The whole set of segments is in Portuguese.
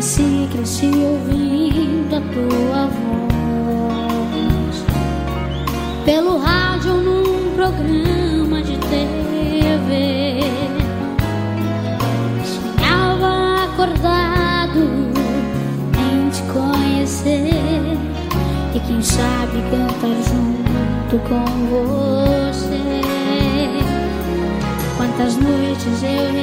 cresci ouvindo a tua voz pelo rádio num programa de TV. Sonhava acordado em te conhecer e quem sabe cantar junto com você. Quantas noites eu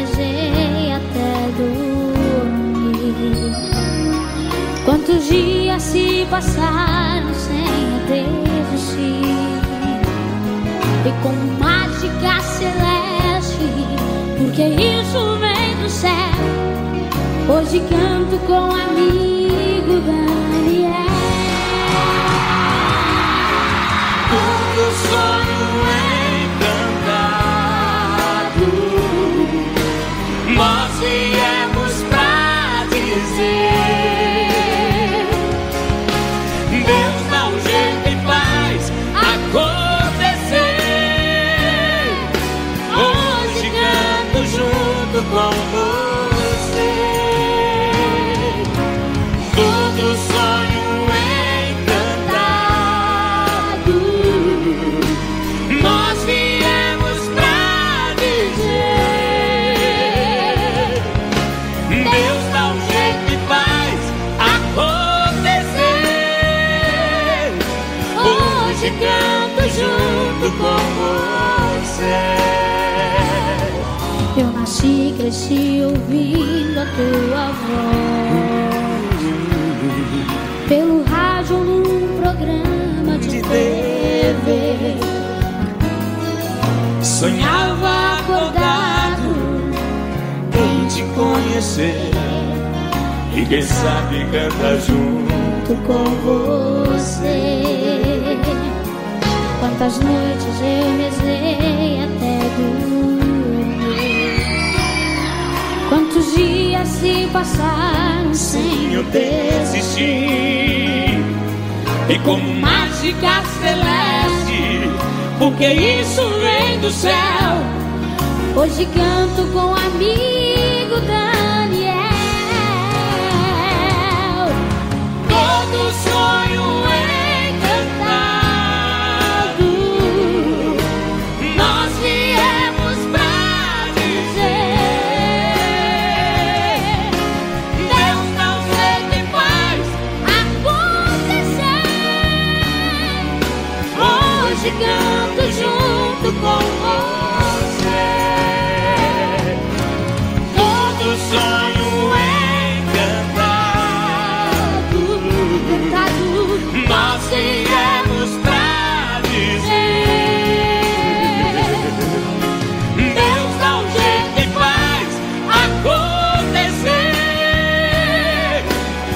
passaram sem eu desistir. E com mágica celeste, porque isso vem do céu. Hoje canto com um Hoje canto junto com você. Eu nasci e cresci ouvindo a tua voz. Pelo rádio num programa de, TV Sonhava acordado em te conhecer. E quem sabe canta junto com você Quantas noites eu rezei até dormir Quantos dias se passaram sem eu desistir E como mágica celeste Porque isso vem do céu Hoje canto com um amigo Daniel. Hoje canto junto com você. Todo sonho encantado. Cantado. Nós viemos pra dizer Deus dá um jeito e faz acontecer.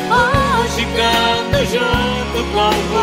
Hoje canto junto com você